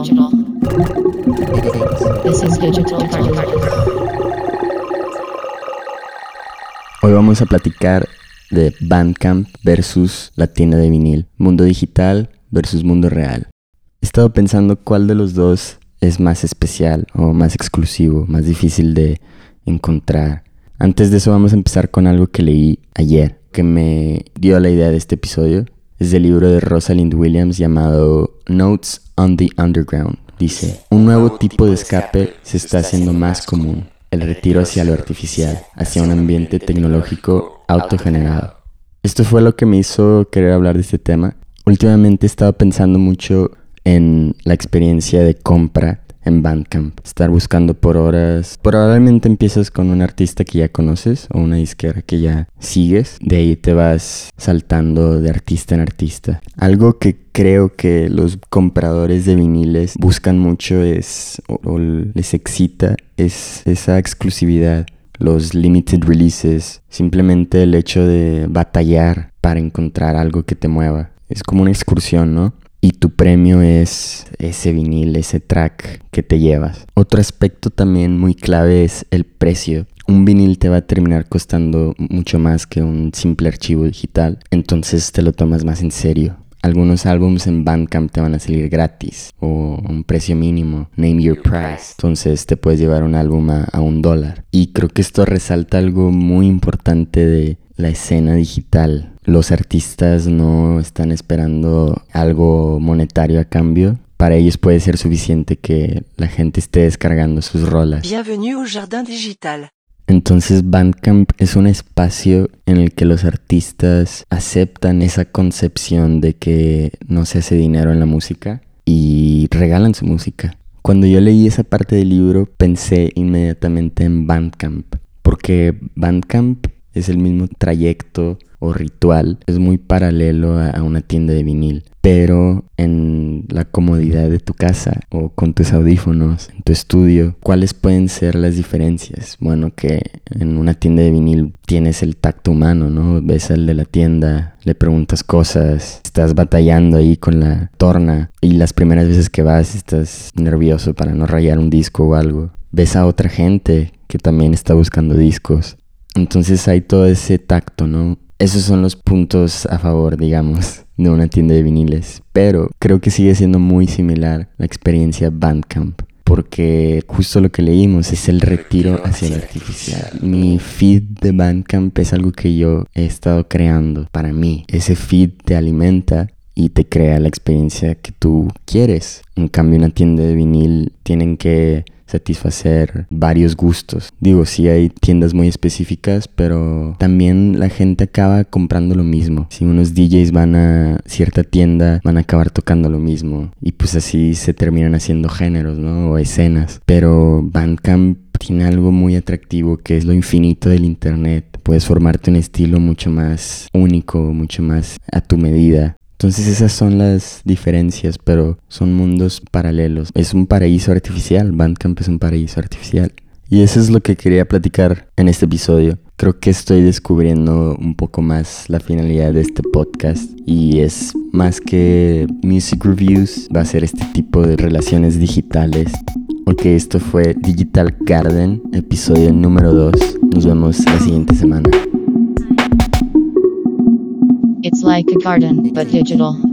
digital. Hoy vamos a platicar de Bandcamp versus la tienda de vinil, mundo digital versus mundo real. He estado pensando cuál de los dos es más especial o más exclusivo, más difícil de encontrar. Antes de eso vamos a empezar con algo que leí ayer, que me dio la idea de este episodio, es del libro de Rosalind Williams llamado Notes on the Underground. Dice, un nuevo tipo de escape se está haciendo más común, el retiro hacia lo artificial, hacia un ambiente tecnológico autogenerado. Esto fue lo que me hizo querer hablar de este tema. Últimamente he estado pensando mucho en la experiencia de compra en Bandcamp. Estar buscando por horas. Probablemente empiezas con un artista que ya conoces o una disquera que ya sigues. De ahí te vas saltando de artista en artista. Algo que creo que los compradores de viniles buscan mucho es, o, les excita, es esa exclusividad los limited releases, simplemente el hecho de batallar para encontrar algo que te mueva. Es como una excursión, ¿no? Y tu premio es ese vinil, ese track que te llevas. Otro aspecto también muy clave es el precio. Un vinil te va a terminar costando mucho más que un simple archivo digital, entonces te lo tomas más en serio. Algunos álbumes en Bandcamp te van a salir gratis o un precio mínimo, name your price. Entonces te puedes llevar un álbum a, a un dólar. Y creo que esto resalta algo muy importante de la escena digital los artistas no están esperando algo monetario a cambio. Para ellos puede ser suficiente que la gente esté descargando sus rolas. Bienvenue au jardin digital. Entonces Bandcamp es un espacio en el que los artistas aceptan esa concepción de que no se hace dinero en la música y regalan su música. Cuando yo leí esa parte del libro pensé inmediatamente en Bandcamp, porque Bandcamp es el mismo trayecto o ritual, es muy paralelo a una tienda de vinil, pero en la comodidad de tu casa o con tus audífonos, en tu estudio, ¿cuáles pueden ser las diferencias? Bueno, que en una tienda de vinil tienes el tacto humano, ¿no? Ves al de la tienda, le preguntas cosas, estás batallando ahí con la torna y las primeras veces que vas estás nervioso para no rayar un disco o algo. Ves a otra gente que también está buscando discos. Entonces hay todo ese tacto, ¿no? Esos son los puntos a favor, digamos, de una tienda de viniles. Pero creo que sigue siendo muy similar la experiencia Bandcamp. Porque justo lo que leímos es el retiro hacia el artificial. Mi feed de Bandcamp es algo que yo he estado creando para mí. Ese feed te alimenta y te crea la experiencia que tú quieres. En cambio, una tienda de vinil tienen que satisfacer varios gustos. Digo, sí hay tiendas muy específicas, pero también la gente acaba comprando lo mismo. Si unos DJs van a cierta tienda, van a acabar tocando lo mismo. Y pues así se terminan haciendo géneros, ¿no? O escenas. Pero Bandcamp tiene algo muy atractivo que es lo infinito del internet. Puedes formarte un estilo mucho más único, mucho más a tu medida. Entonces esas son las diferencias, pero son mundos paralelos. Es un paraíso artificial, Bandcamp es un paraíso artificial. Y eso es lo que quería platicar en este episodio. Creo que estoy descubriendo un poco más la finalidad de este podcast y es más que music reviews, va a ser este tipo de relaciones digitales. Ok, esto fue Digital Garden, episodio número 2. Nos vemos la siguiente semana. It's like a garden, but digital.